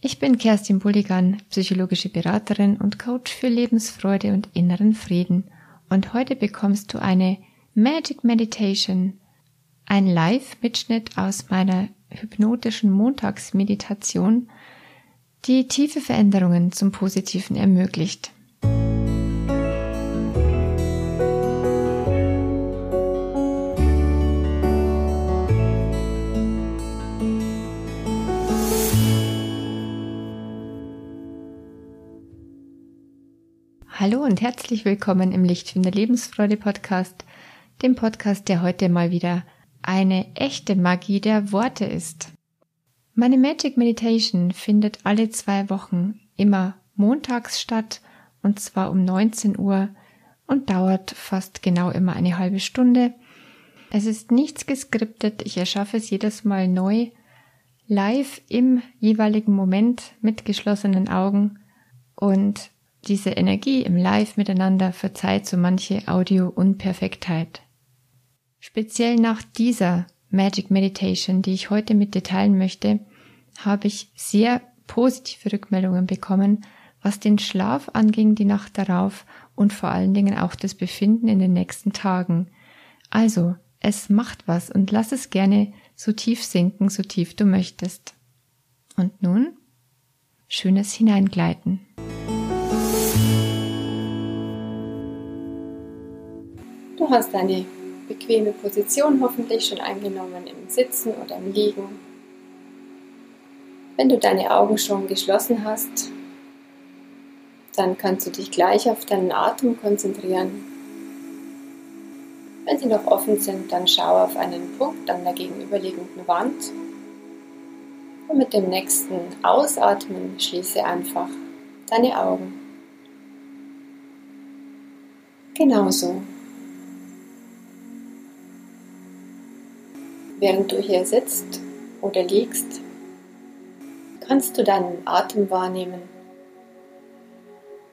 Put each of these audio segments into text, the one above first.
Ich bin Kerstin Bulligan, psychologische Beraterin und Coach für Lebensfreude und inneren Frieden. Und heute bekommst du eine Magic Meditation, ein Live-Mitschnitt aus meiner hypnotischen Montagsmeditation, die tiefe Veränderungen zum Positiven ermöglicht. Hallo und herzlich willkommen im Lichtfinder Lebensfreude Podcast, dem Podcast, der heute mal wieder eine echte Magie der Worte ist. Meine Magic Meditation findet alle zwei Wochen immer montags statt und zwar um 19 Uhr und dauert fast genau immer eine halbe Stunde. Es ist nichts geskriptet, ich erschaffe es jedes Mal neu, live im jeweiligen Moment mit geschlossenen Augen und diese Energie im Live miteinander verzeiht so manche Audio-Unperfektheit. Speziell nach dieser Magic Meditation, die ich heute mit dir teilen möchte, habe ich sehr positive Rückmeldungen bekommen, was den Schlaf anging die Nacht darauf und vor allen Dingen auch das Befinden in den nächsten Tagen. Also, es macht was und lass es gerne so tief sinken, so tief du möchtest. Und nun schönes Hineingleiten. Du hast eine bequeme Position hoffentlich schon eingenommen im Sitzen oder im Liegen. Wenn du deine Augen schon geschlossen hast, dann kannst du dich gleich auf deinen Atem konzentrieren. Wenn sie noch offen sind, dann schau auf einen Punkt an der gegenüberliegenden Wand und mit dem nächsten Ausatmen schließe einfach deine Augen. Genauso. Während du hier sitzt oder liegst, kannst du deinen Atem wahrnehmen,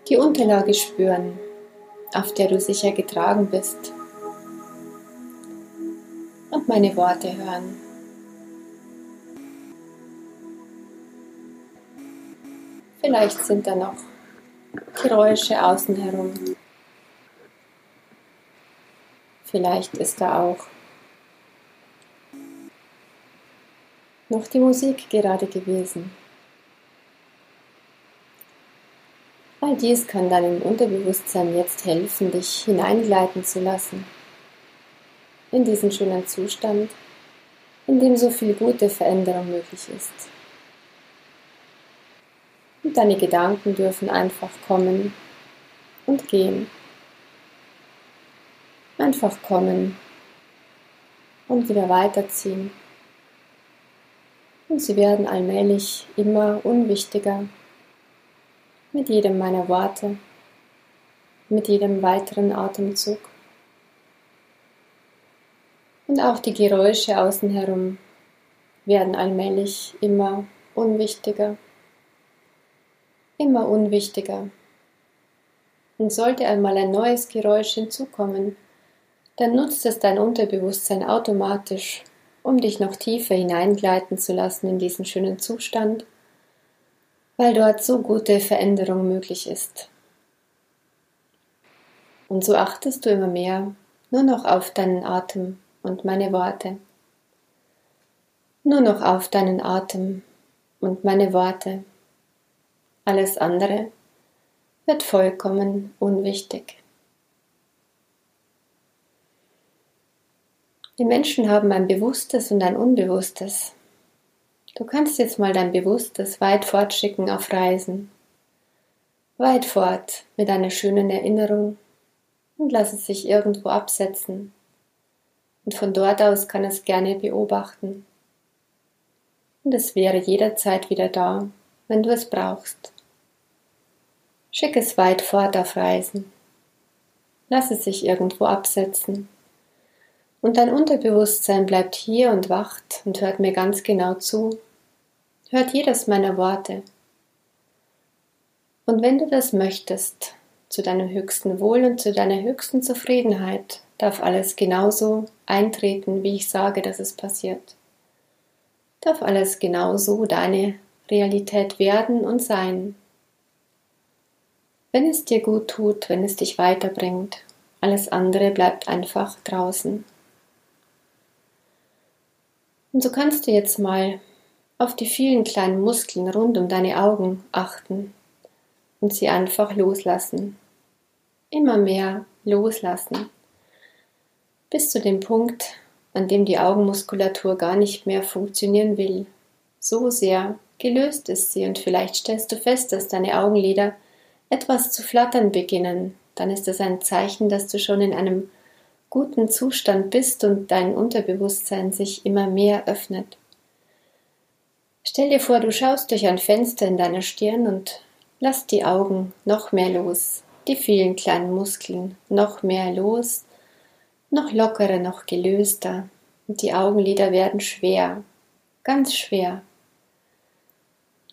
die Unterlage spüren, auf der du sicher getragen bist und meine Worte hören. Vielleicht sind da noch Geräusche außen herum. Vielleicht ist da auch noch die Musik gerade gewesen. All dies kann deinem Unterbewusstsein jetzt helfen, dich hineingleiten zu lassen in diesen schönen Zustand, in dem so viel gute Veränderung möglich ist. Und deine Gedanken dürfen einfach kommen und gehen. Einfach kommen und wieder weiterziehen und sie werden allmählich immer unwichtiger mit jedem meiner Worte, mit jedem weiteren Atemzug. Und auch die Geräusche außen herum werden allmählich immer unwichtiger, immer unwichtiger. Und sollte einmal ein neues Geräusch hinzukommen, dann nutzt es dein Unterbewusstsein automatisch um dich noch tiefer hineingleiten zu lassen in diesen schönen Zustand, weil dort so gute Veränderung möglich ist. Und so achtest du immer mehr nur noch auf deinen Atem und meine Worte. Nur noch auf deinen Atem und meine Worte. Alles andere wird vollkommen unwichtig. Die Menschen haben ein Bewusstes und ein Unbewusstes. Du kannst jetzt mal dein Bewusstes weit fortschicken auf Reisen. Weit fort mit einer schönen Erinnerung und lass es sich irgendwo absetzen. Und von dort aus kann es gerne beobachten. Und es wäre jederzeit wieder da, wenn du es brauchst. Schick es weit fort auf Reisen. Lass es sich irgendwo absetzen und dein Unterbewusstsein bleibt hier und wacht und hört mir ganz genau zu, hört jedes meiner Worte. Und wenn du das möchtest, zu deinem höchsten Wohl und zu deiner höchsten Zufriedenheit, darf alles genauso eintreten, wie ich sage, dass es passiert. Darf alles genauso deine Realität werden und sein. Wenn es dir gut tut, wenn es dich weiterbringt, alles andere bleibt einfach draußen. Und so kannst du jetzt mal auf die vielen kleinen Muskeln rund um deine Augen achten und sie einfach loslassen. Immer mehr loslassen. Bis zu dem Punkt, an dem die Augenmuskulatur gar nicht mehr funktionieren will. So sehr gelöst ist sie und vielleicht stellst du fest, dass deine Augenlider etwas zu flattern beginnen. Dann ist das ein Zeichen, dass du schon in einem guten Zustand bist und dein Unterbewusstsein sich immer mehr öffnet. Stell dir vor, du schaust durch ein Fenster in deiner Stirn und lass die Augen noch mehr los, die vielen kleinen Muskeln noch mehr los, noch lockerer, noch gelöster, und die Augenlider werden schwer, ganz schwer,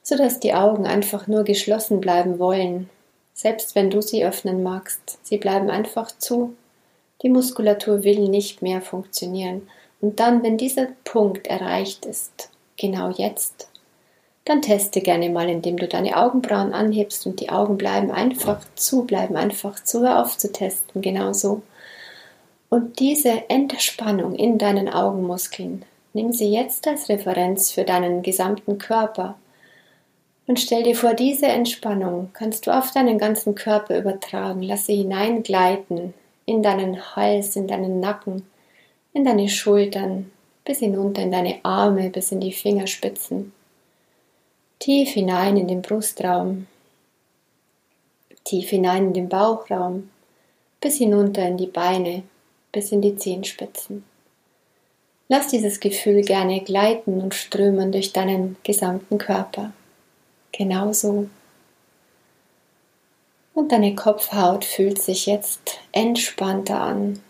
so dass die Augen einfach nur geschlossen bleiben wollen, selbst wenn du sie öffnen magst. Sie bleiben einfach zu. Die Muskulatur will nicht mehr funktionieren. Und dann, wenn dieser Punkt erreicht ist, genau jetzt, dann teste gerne mal, indem du deine Augenbrauen anhebst und die Augen bleiben einfach zu, bleiben einfach zu. Hör auf zu testen, genau so. Und diese Entspannung in deinen Augenmuskeln, nimm sie jetzt als Referenz für deinen gesamten Körper. Und stell dir vor, diese Entspannung kannst du auf deinen ganzen Körper übertragen. Lass sie hineingleiten in deinen Hals, in deinen Nacken, in deine Schultern, bis hinunter in deine Arme, bis in die Fingerspitzen. Tief hinein in den Brustraum, tief hinein in den Bauchraum, bis hinunter in die Beine, bis in die Zehenspitzen. Lass dieses Gefühl gerne gleiten und strömen durch deinen gesamten Körper. Genauso. Und deine Kopfhaut fühlt sich jetzt entspannter an.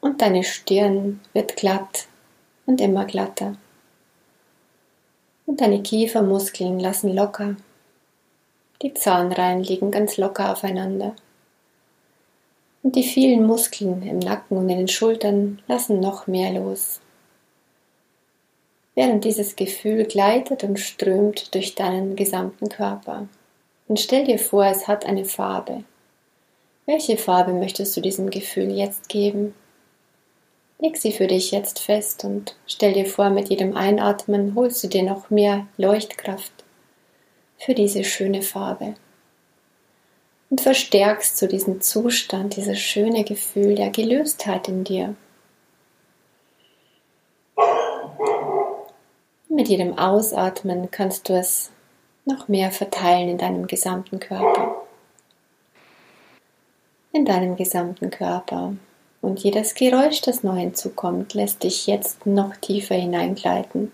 Und deine Stirn wird glatt und immer glatter. Und deine Kiefermuskeln lassen locker. Die Zahnreihen liegen ganz locker aufeinander. Und die vielen Muskeln im Nacken und in den Schultern lassen noch mehr los während dieses Gefühl gleitet und strömt durch deinen gesamten Körper. Und stell dir vor, es hat eine Farbe. Welche Farbe möchtest du diesem Gefühl jetzt geben? Leg sie für dich jetzt fest und stell dir vor, mit jedem Einatmen holst du dir noch mehr Leuchtkraft für diese schöne Farbe. Und verstärkst zu diesem Zustand, dieses schöne Gefühl der Gelöstheit in dir. Mit jedem Ausatmen kannst du es noch mehr verteilen in deinem gesamten Körper. In deinem gesamten Körper. Und jedes Geräusch, das neu hinzukommt, lässt dich jetzt noch tiefer hineingleiten,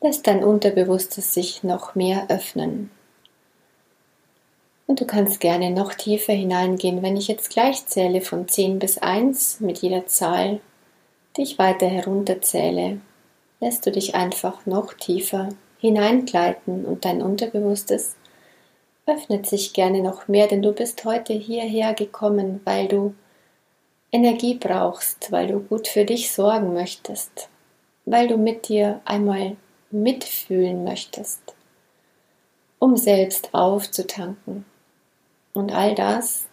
lässt dein Unterbewusstes sich noch mehr öffnen. Und du kannst gerne noch tiefer hineingehen, wenn ich jetzt gleich zähle von 10 bis 1 mit jeder Zahl, die ich weiter herunterzähle, lässt du dich einfach noch tiefer hineingleiten und dein Unterbewusstes öffnet sich gerne noch mehr, denn du bist heute hierher gekommen, weil du Energie brauchst, weil du gut für dich sorgen möchtest, weil du mit dir einmal mitfühlen möchtest, um selbst aufzutanken. Und all das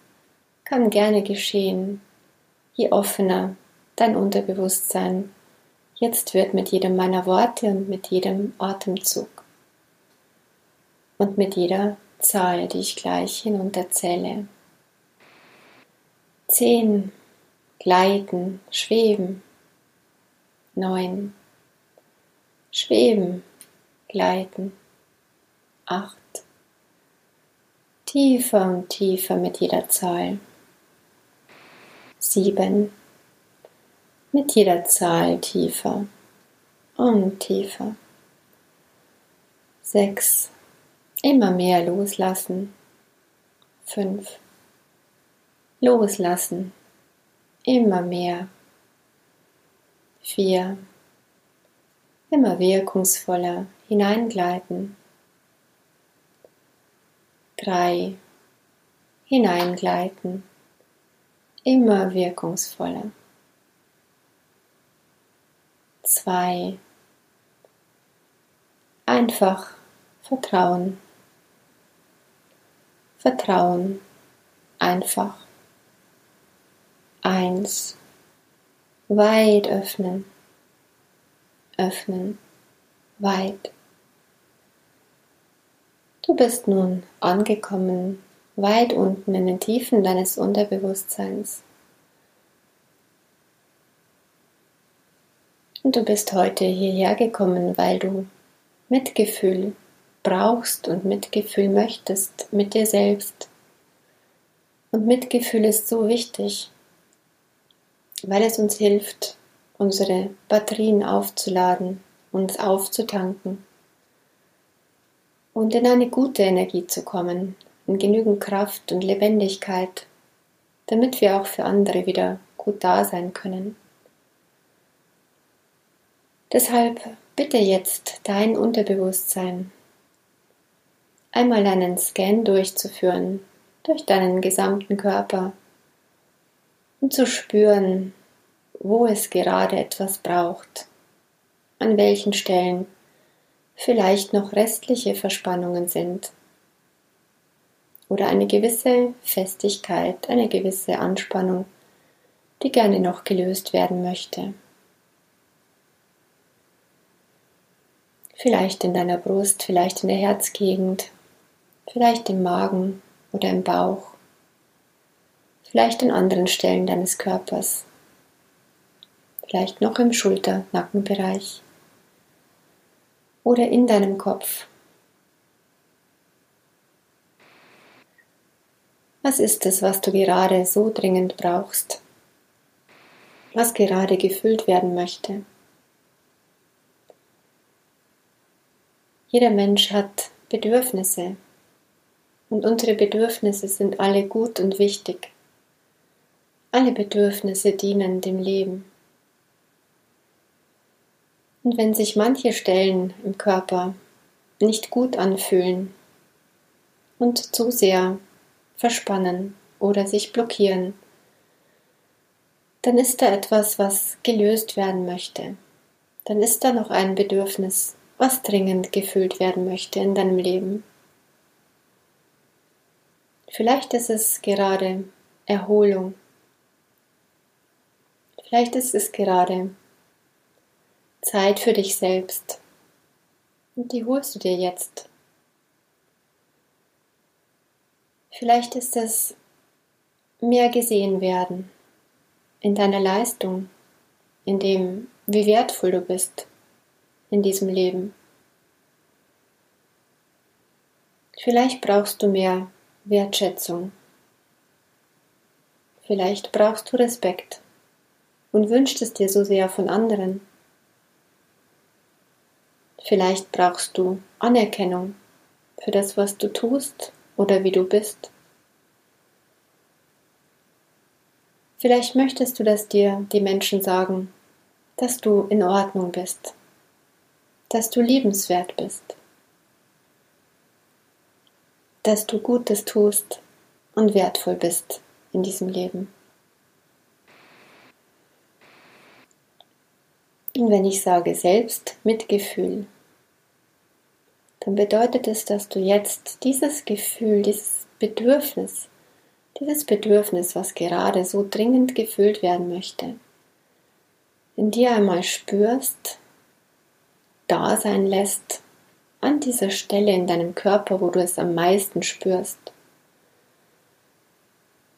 kann gerne geschehen, je offener dein Unterbewusstsein jetzt wird mit jedem meiner Worte und mit jedem Atemzug und mit jeder Zahl, die ich gleich hinunterzähle. Zehn, gleiten, schweben. Neun, schweben, gleiten. Acht, tiefer und tiefer mit jeder Zahl. Sieben, mit jeder Zahl tiefer und tiefer. Sechs. Immer mehr loslassen. Fünf. Loslassen. Immer mehr. Vier. Immer wirkungsvoller hineingleiten. Drei. Hineingleiten. Immer wirkungsvoller zwei. Einfach Vertrauen. Vertrauen. Einfach. Eins. Weit öffnen. Öffnen. Weit. Du bist nun angekommen, weit unten in den Tiefen deines Unterbewusstseins. Und du bist heute hierher gekommen, weil du Mitgefühl brauchst und Mitgefühl möchtest mit dir selbst. Und Mitgefühl ist so wichtig, weil es uns hilft, unsere Batterien aufzuladen, uns aufzutanken und in eine gute Energie zu kommen, in genügend Kraft und Lebendigkeit, damit wir auch für andere wieder gut da sein können. Deshalb bitte jetzt dein Unterbewusstsein einmal einen Scan durchzuführen durch deinen gesamten Körper und zu spüren, wo es gerade etwas braucht, an welchen Stellen vielleicht noch restliche Verspannungen sind oder eine gewisse Festigkeit, eine gewisse Anspannung, die gerne noch gelöst werden möchte. Vielleicht in deiner Brust, vielleicht in der Herzgegend, vielleicht im Magen oder im Bauch, vielleicht an anderen Stellen deines Körpers, vielleicht noch im Schulter-Nackenbereich oder in deinem Kopf. Was ist es, was du gerade so dringend brauchst? Was gerade gefüllt werden möchte? Jeder Mensch hat Bedürfnisse und unsere Bedürfnisse sind alle gut und wichtig. Alle Bedürfnisse dienen dem Leben. Und wenn sich manche Stellen im Körper nicht gut anfühlen und zu sehr verspannen oder sich blockieren, dann ist da etwas, was gelöst werden möchte. Dann ist da noch ein Bedürfnis, was dringend gefüllt werden möchte in deinem Leben. Vielleicht ist es gerade Erholung. Vielleicht ist es gerade Zeit für dich selbst. Und die holst du dir jetzt. Vielleicht ist es mehr gesehen werden in deiner Leistung, in dem, wie wertvoll du bist in diesem Leben. Vielleicht brauchst du mehr Wertschätzung. Vielleicht brauchst du Respekt und wünschst es dir so sehr von anderen. Vielleicht brauchst du Anerkennung für das, was du tust oder wie du bist. Vielleicht möchtest du, dass dir die Menschen sagen, dass du in Ordnung bist, dass du liebenswert bist, dass du Gutes tust und wertvoll bist in diesem Leben. Und wenn ich sage Selbstmitgefühl, dann bedeutet es, dass du jetzt dieses Gefühl, dieses Bedürfnis, dieses Bedürfnis, was gerade so dringend gefüllt werden möchte, in dir einmal spürst, da sein lässt, an dieser Stelle in deinem Körper, wo du es am meisten spürst.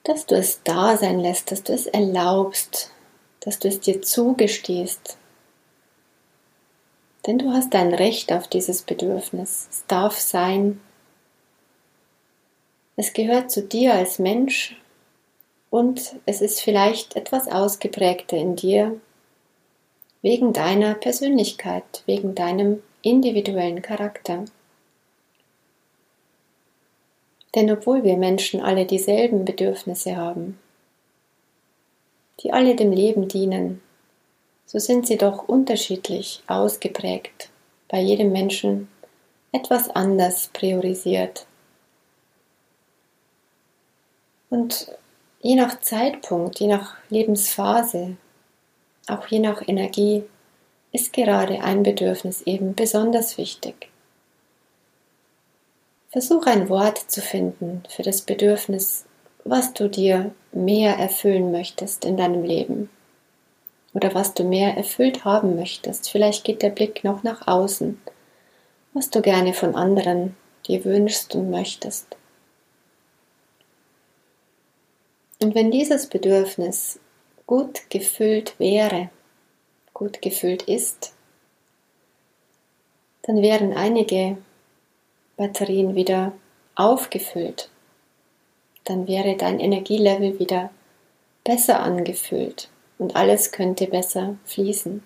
Dass du es da sein lässt, dass du es erlaubst, dass du es dir zugestehst, denn du hast ein Recht auf dieses Bedürfnis. Es darf sein. Es gehört zu dir als Mensch und es ist vielleicht etwas ausgeprägter in dir wegen deiner Persönlichkeit, wegen deinem individuellen Charakter. Denn obwohl wir Menschen alle dieselben Bedürfnisse haben, die alle dem Leben dienen, so sind sie doch unterschiedlich ausgeprägt, bei jedem Menschen etwas anders priorisiert. Und je nach Zeitpunkt, je nach Lebensphase, auch je nach Energie, ist gerade ein Bedürfnis eben besonders wichtig. Versuch ein Wort zu finden für das Bedürfnis, was du dir mehr erfüllen möchtest in deinem Leben oder was du mehr erfüllt haben möchtest. Vielleicht geht der Blick noch nach außen, was du gerne von anderen dir wünschst und möchtest. Und wenn dieses Bedürfnis gut gefüllt wäre, gut gefüllt ist, dann wären einige Batterien wieder aufgefüllt. Dann wäre dein Energielevel wieder besser angefüllt und alles könnte besser fließen.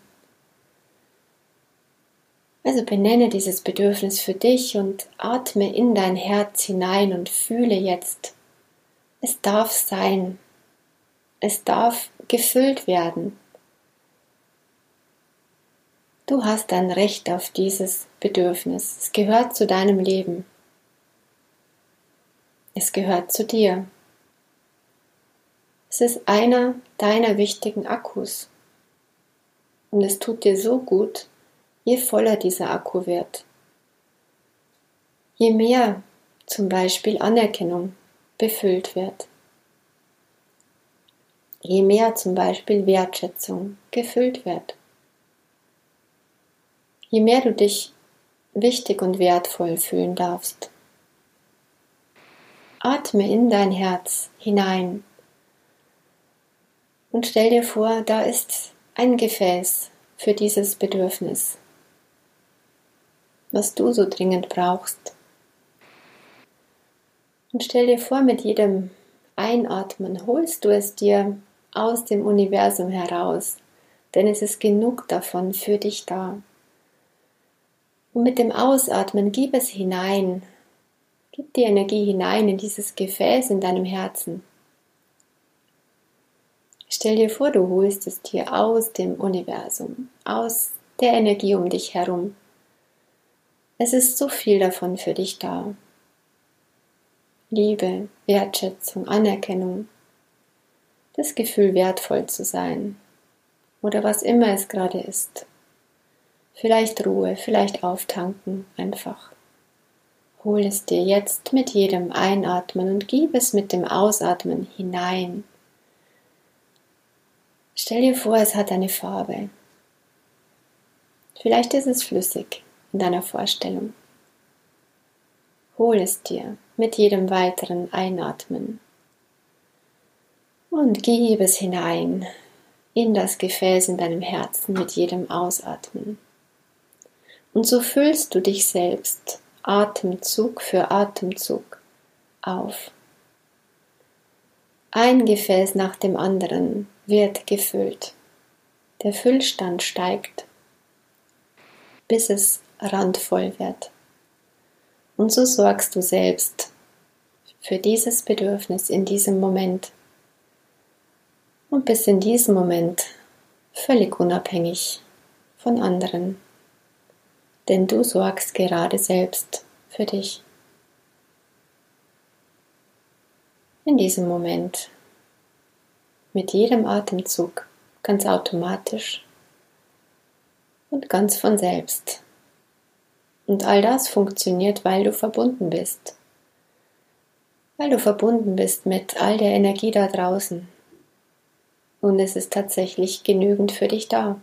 Also benenne dieses Bedürfnis für dich und atme in dein Herz hinein und fühle jetzt, es darf sein. Es darf gefüllt werden. Du hast ein Recht auf dieses Bedürfnis. Es gehört zu deinem Leben. Es gehört zu dir. Es ist einer deiner wichtigen Akkus. Und es tut dir so gut, je voller dieser Akku wird. Je mehr zum Beispiel Anerkennung befüllt wird. Je mehr zum Beispiel Wertschätzung gefüllt wird. Je mehr du dich wichtig und wertvoll fühlen darfst. Atme in dein Herz hinein und stell dir vor, da ist ein Gefäß für dieses Bedürfnis, was du so dringend brauchst. Und stell dir vor, mit jedem Einatmen holst du es dir aus dem Universum heraus, denn es ist genug davon für dich da. Und mit dem Ausatmen gib es hinein, gib die Energie hinein in dieses Gefäß in deinem Herzen. Stell dir vor, du holst es dir aus dem Universum, aus der Energie um dich herum. Es ist so viel davon für dich da. Liebe, Wertschätzung, Anerkennung, das Gefühl wertvoll zu sein oder was immer es gerade ist. Vielleicht Ruhe, vielleicht auftanken, einfach. Hol es dir jetzt mit jedem Einatmen und gib es mit dem Ausatmen hinein. Stell dir vor, es hat eine Farbe. Vielleicht ist es flüssig in deiner Vorstellung. Hol es dir mit jedem weiteren Einatmen und gib es hinein in das Gefäß in deinem Herzen mit jedem Ausatmen. Und so füllst du dich selbst Atemzug für Atemzug auf. Ein Gefäß nach dem anderen wird gefüllt. Der Füllstand steigt, bis es randvoll wird. Und so sorgst du selbst für dieses Bedürfnis in diesem Moment und bist in diesem Moment völlig unabhängig von anderen, denn du sorgst gerade selbst für dich. In diesem Moment, mit jedem Atemzug, ganz automatisch und ganz von selbst und all das funktioniert, weil du verbunden bist. Weil du verbunden bist mit all der Energie da draußen. Und es ist tatsächlich genügend für dich da.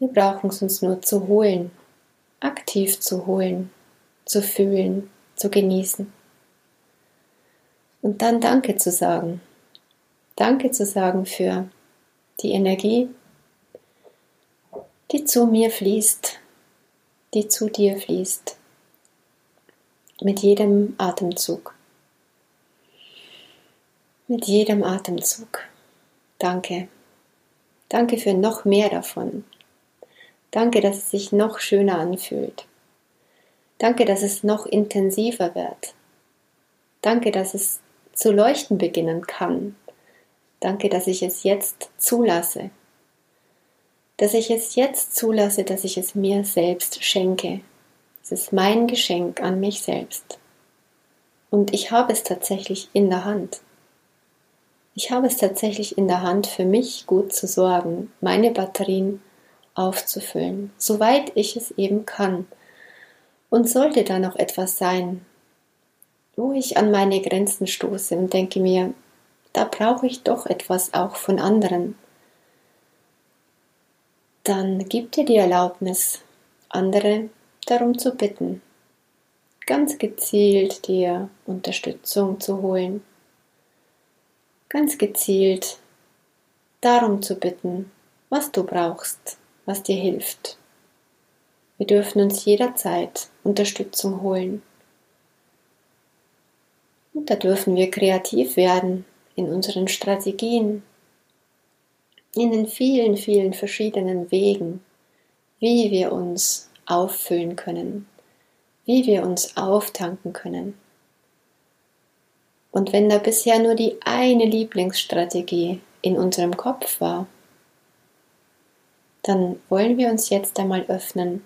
Wir brauchen es uns nur zu holen, aktiv zu holen, zu fühlen, zu genießen. Und dann Danke zu sagen. Danke zu sagen für die Energie, die zu mir fließt, die zu dir fließt. Mit jedem Atemzug. Mit jedem Atemzug. Danke. Danke für noch mehr davon. Danke, dass es sich noch schöner anfühlt. Danke, dass es noch intensiver wird. Danke, dass es zu leuchten beginnen kann. Danke, dass ich es jetzt zulasse dass ich es jetzt zulasse, dass ich es mir selbst schenke. Es ist mein Geschenk an mich selbst. Und ich habe es tatsächlich in der Hand. Ich habe es tatsächlich in der Hand, für mich gut zu sorgen, meine Batterien aufzufüllen, soweit ich es eben kann. Und sollte da noch etwas sein, wo ich an meine Grenzen stoße und denke mir, da brauche ich doch etwas auch von anderen, dann gib dir die Erlaubnis, andere darum zu bitten, ganz gezielt dir Unterstützung zu holen, ganz gezielt darum zu bitten, was du brauchst, was dir hilft. Wir dürfen uns jederzeit Unterstützung holen. Und da dürfen wir kreativ werden in unseren Strategien, in den vielen, vielen verschiedenen Wegen, wie wir uns auffüllen können, wie wir uns auftanken können. Und wenn da bisher nur die eine Lieblingsstrategie in unserem Kopf war, dann wollen wir uns jetzt einmal öffnen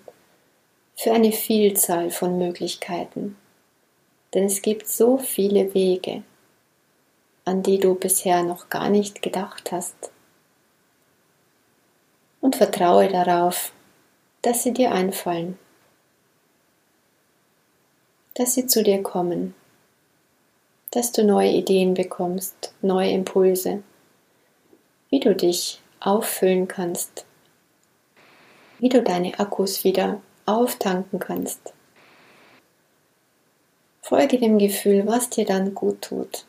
für eine Vielzahl von Möglichkeiten. Denn es gibt so viele Wege, an die du bisher noch gar nicht gedacht hast. Und vertraue darauf, dass sie dir einfallen, dass sie zu dir kommen, dass du neue Ideen bekommst, neue Impulse, wie du dich auffüllen kannst, wie du deine Akkus wieder auftanken kannst. Folge dem Gefühl, was dir dann gut tut.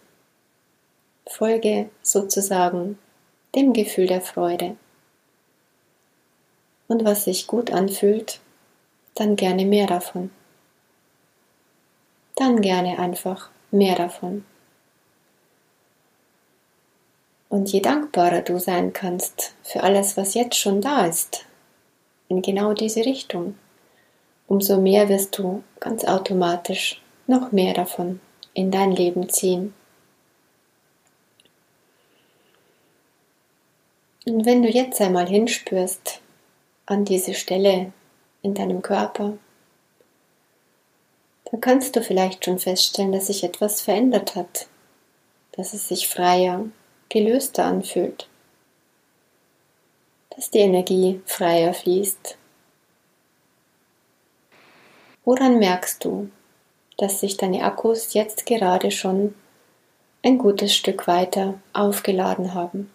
Folge sozusagen dem Gefühl der Freude. Und was sich gut anfühlt, dann gerne mehr davon. Dann gerne einfach mehr davon. Und je dankbarer du sein kannst für alles, was jetzt schon da ist, in genau diese Richtung, umso mehr wirst du ganz automatisch noch mehr davon in dein Leben ziehen. Und wenn du jetzt einmal hinspürst an diese Stelle in deinem Körper, dann kannst du vielleicht schon feststellen, dass sich etwas verändert hat, dass es sich freier, gelöster anfühlt, dass die Energie freier fließt Woran merkst du, dass sich deine Akkus jetzt gerade schon ein gutes Stück weiter aufgeladen haben?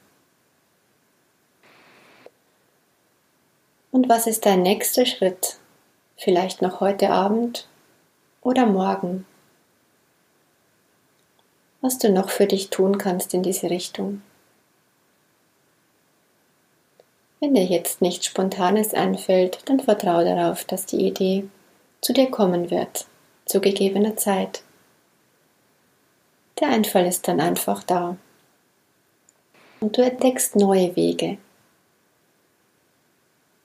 Und was ist dein nächster Schritt? Vielleicht noch heute Abend oder morgen? Was du noch für dich tun kannst in diese Richtung? Wenn dir jetzt nichts Spontanes einfällt, dann vertraue darauf, dass die Idee zu dir kommen wird, zu gegebener Zeit. Der Einfall ist dann einfach da. Und du entdeckst neue Wege.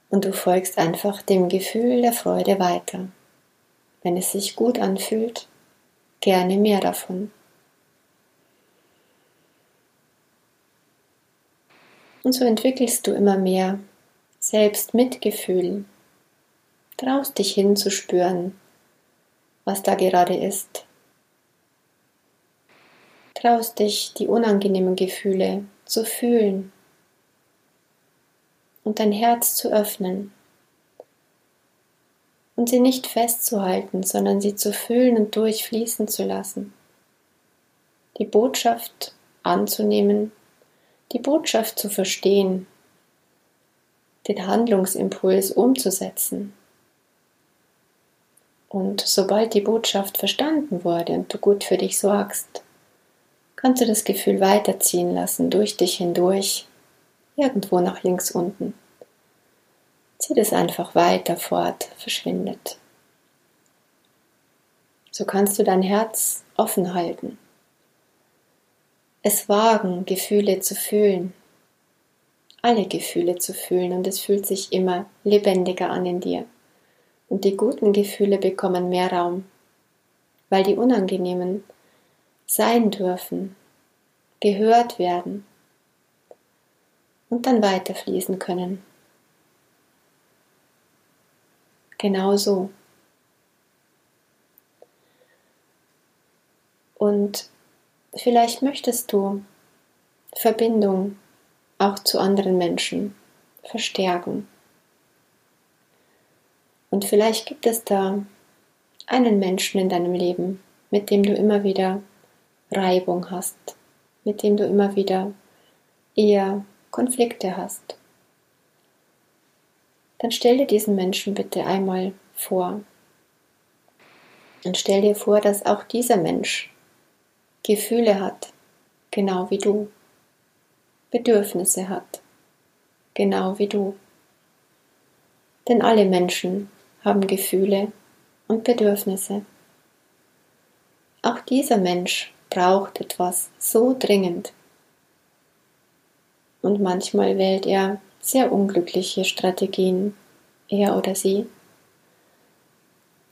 Und du folgst einfach dem Gefühl der Freude weiter. Wenn es sich gut anfühlt, gerne mehr davon. Und so entwickelst du immer mehr Selbstmitgefühl traust dich hinzuspüren, was da gerade ist. Traust dich, die unangenehmen Gefühle zu fühlen und dein Herz zu öffnen und sie nicht festzuhalten, sondern sie zu fühlen und durchfließen zu lassen. Die Botschaft anzunehmen, die Botschaft zu verstehen, den Handlungsimpuls umzusetzen. Und sobald die Botschaft verstanden wurde und du gut für dich sorgst, kannst du das Gefühl weiterziehen lassen, durch dich hindurch, irgendwo nach links unten. Zieh das einfach weiter fort, verschwindet. So kannst du dein Herz offen halten. Es wagen, Gefühle zu fühlen, alle Gefühle zu fühlen und es fühlt sich immer lebendiger an in dir und die guten Gefühle bekommen mehr Raum, weil die unangenehmen sein dürfen, gehört werden und dann weiterfließen können. Genau so. Und vielleicht möchtest du Verbindung auch zu anderen Menschen verstärken. Und vielleicht gibt es da einen Menschen in deinem Leben, mit dem du immer wieder Reibung hast, mit dem du immer wieder eher Konflikte hast, dann stell dir diesen Menschen bitte einmal vor. Und stell dir vor, dass auch dieser Mensch Gefühle hat, genau wie du, Bedürfnisse hat, genau wie du. Denn alle Menschen haben Gefühle und Bedürfnisse. Auch dieser Mensch braucht etwas so dringend. Und manchmal wählt er sehr unglückliche Strategien, er oder sie,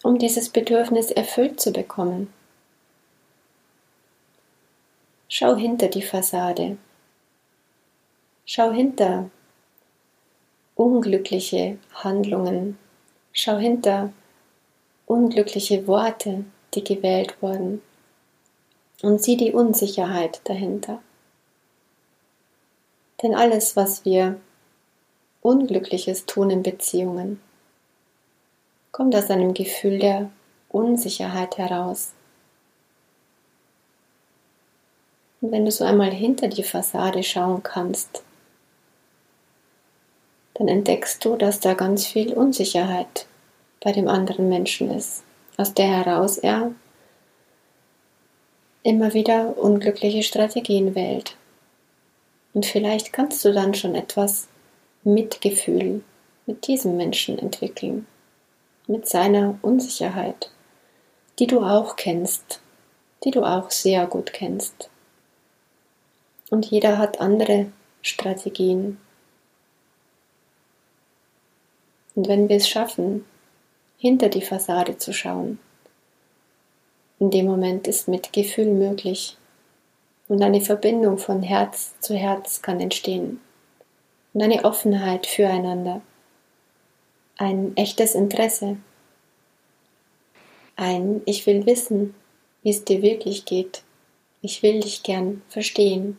um dieses Bedürfnis erfüllt zu bekommen. Schau hinter die Fassade. Schau hinter unglückliche Handlungen. Schau hinter unglückliche Worte, die gewählt wurden. Und sieh die Unsicherheit dahinter. Denn alles, was wir Unglückliches tun in Beziehungen, kommt aus einem Gefühl der Unsicherheit heraus. Und wenn du so einmal hinter die Fassade schauen kannst, dann entdeckst du, dass da ganz viel Unsicherheit bei dem anderen Menschen ist, aus der heraus er immer wieder unglückliche Strategien wählt. Und vielleicht kannst du dann schon etwas Mitgefühl mit diesem Menschen entwickeln, mit seiner Unsicherheit, die du auch kennst, die du auch sehr gut kennst. Und jeder hat andere Strategien. Und wenn wir es schaffen, hinter die Fassade zu schauen, in dem Moment ist Mitgefühl möglich und eine Verbindung von Herz zu Herz kann entstehen und eine Offenheit füreinander, ein echtes Interesse, ein Ich will wissen, wie es dir wirklich geht, ich will dich gern verstehen.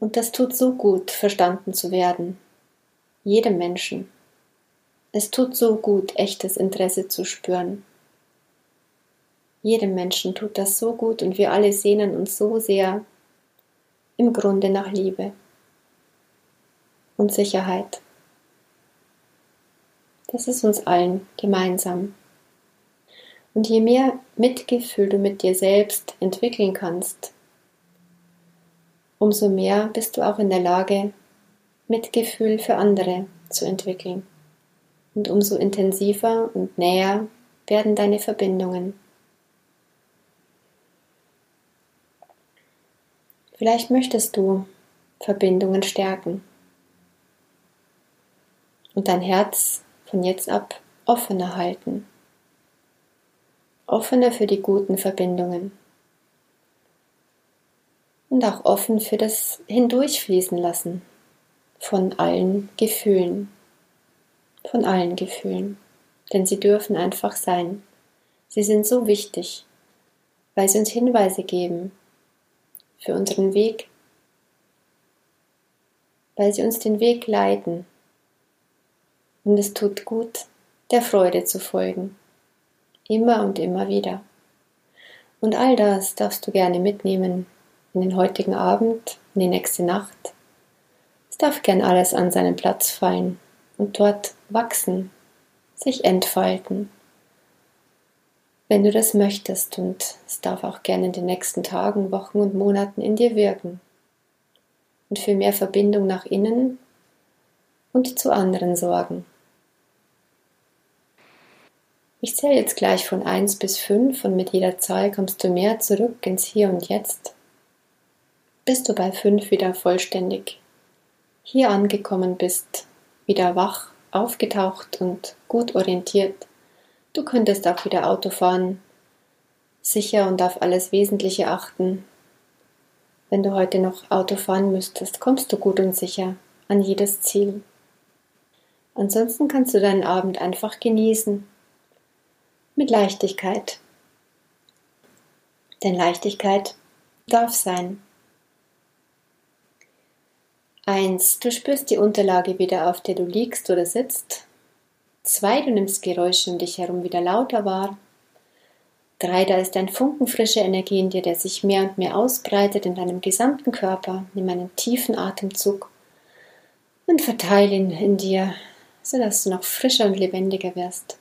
Und das tut so gut, verstanden zu werden, jedem Menschen. Es tut so gut, echtes Interesse zu spüren. Jedem Menschen tut das so gut und wir alle sehnen uns so sehr im Grunde nach Liebe und Sicherheit. Das ist uns allen gemeinsam. Und je mehr Mitgefühl du mit dir selbst entwickeln kannst, umso mehr bist du auch in der Lage, Mitgefühl für andere zu entwickeln. Und umso intensiver und näher werden deine Verbindungen. Vielleicht möchtest du Verbindungen stärken und dein Herz von jetzt ab offener halten. Offener für die guten Verbindungen und auch offen für das Hindurchfließen lassen von allen Gefühlen, von allen Gefühlen, denn sie dürfen einfach sein. Sie sind so wichtig, weil sie uns Hinweise geben für unseren Weg, weil sie uns den Weg leiten. Und es tut gut, der Freude zu folgen, immer und immer wieder. Und all das darfst du gerne mitnehmen in den heutigen Abend, in die nächste Nacht. Es darf gern alles an seinen Platz fallen und dort wachsen, sich entfalten, wenn du das möchtest und es darf auch gerne in den nächsten Tagen, Wochen und Monaten in dir wirken und für mehr Verbindung nach innen und zu anderen sorgen. Ich zähle jetzt gleich von 1 bis 5 und mit jeder Zahl kommst du mehr zurück ins Hier und Jetzt bis du bei fünf wieder vollständig hier angekommen bist, wieder wach, aufgetaucht und gut orientiert. Du könntest auch wieder Auto fahren, sicher und auf alles Wesentliche achten. Wenn du heute noch Auto fahren müsstest, kommst du gut und sicher an jedes Ziel. Ansonsten kannst du deinen Abend einfach genießen. Mit Leichtigkeit. Denn Leichtigkeit darf sein. 1. Du spürst die Unterlage wieder, auf der du liegst oder sitzt. 2. Du nimmst Geräusche um dich herum wieder lauter wahr. Drei, da ist ein Funken frische Energie in dir, der sich mehr und mehr ausbreitet in deinem gesamten Körper. Nimm einen tiefen Atemzug und verteile ihn in dir, sodass du noch frischer und lebendiger wirst.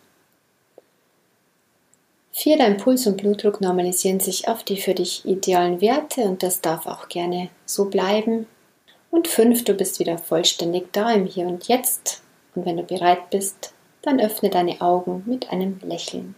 Vier, dein Puls und Blutdruck normalisieren sich auf die für dich idealen Werte und das darf auch gerne so bleiben. Und fünf, du bist wieder vollständig da im Hier und Jetzt. Und wenn du bereit bist, dann öffne deine Augen mit einem Lächeln.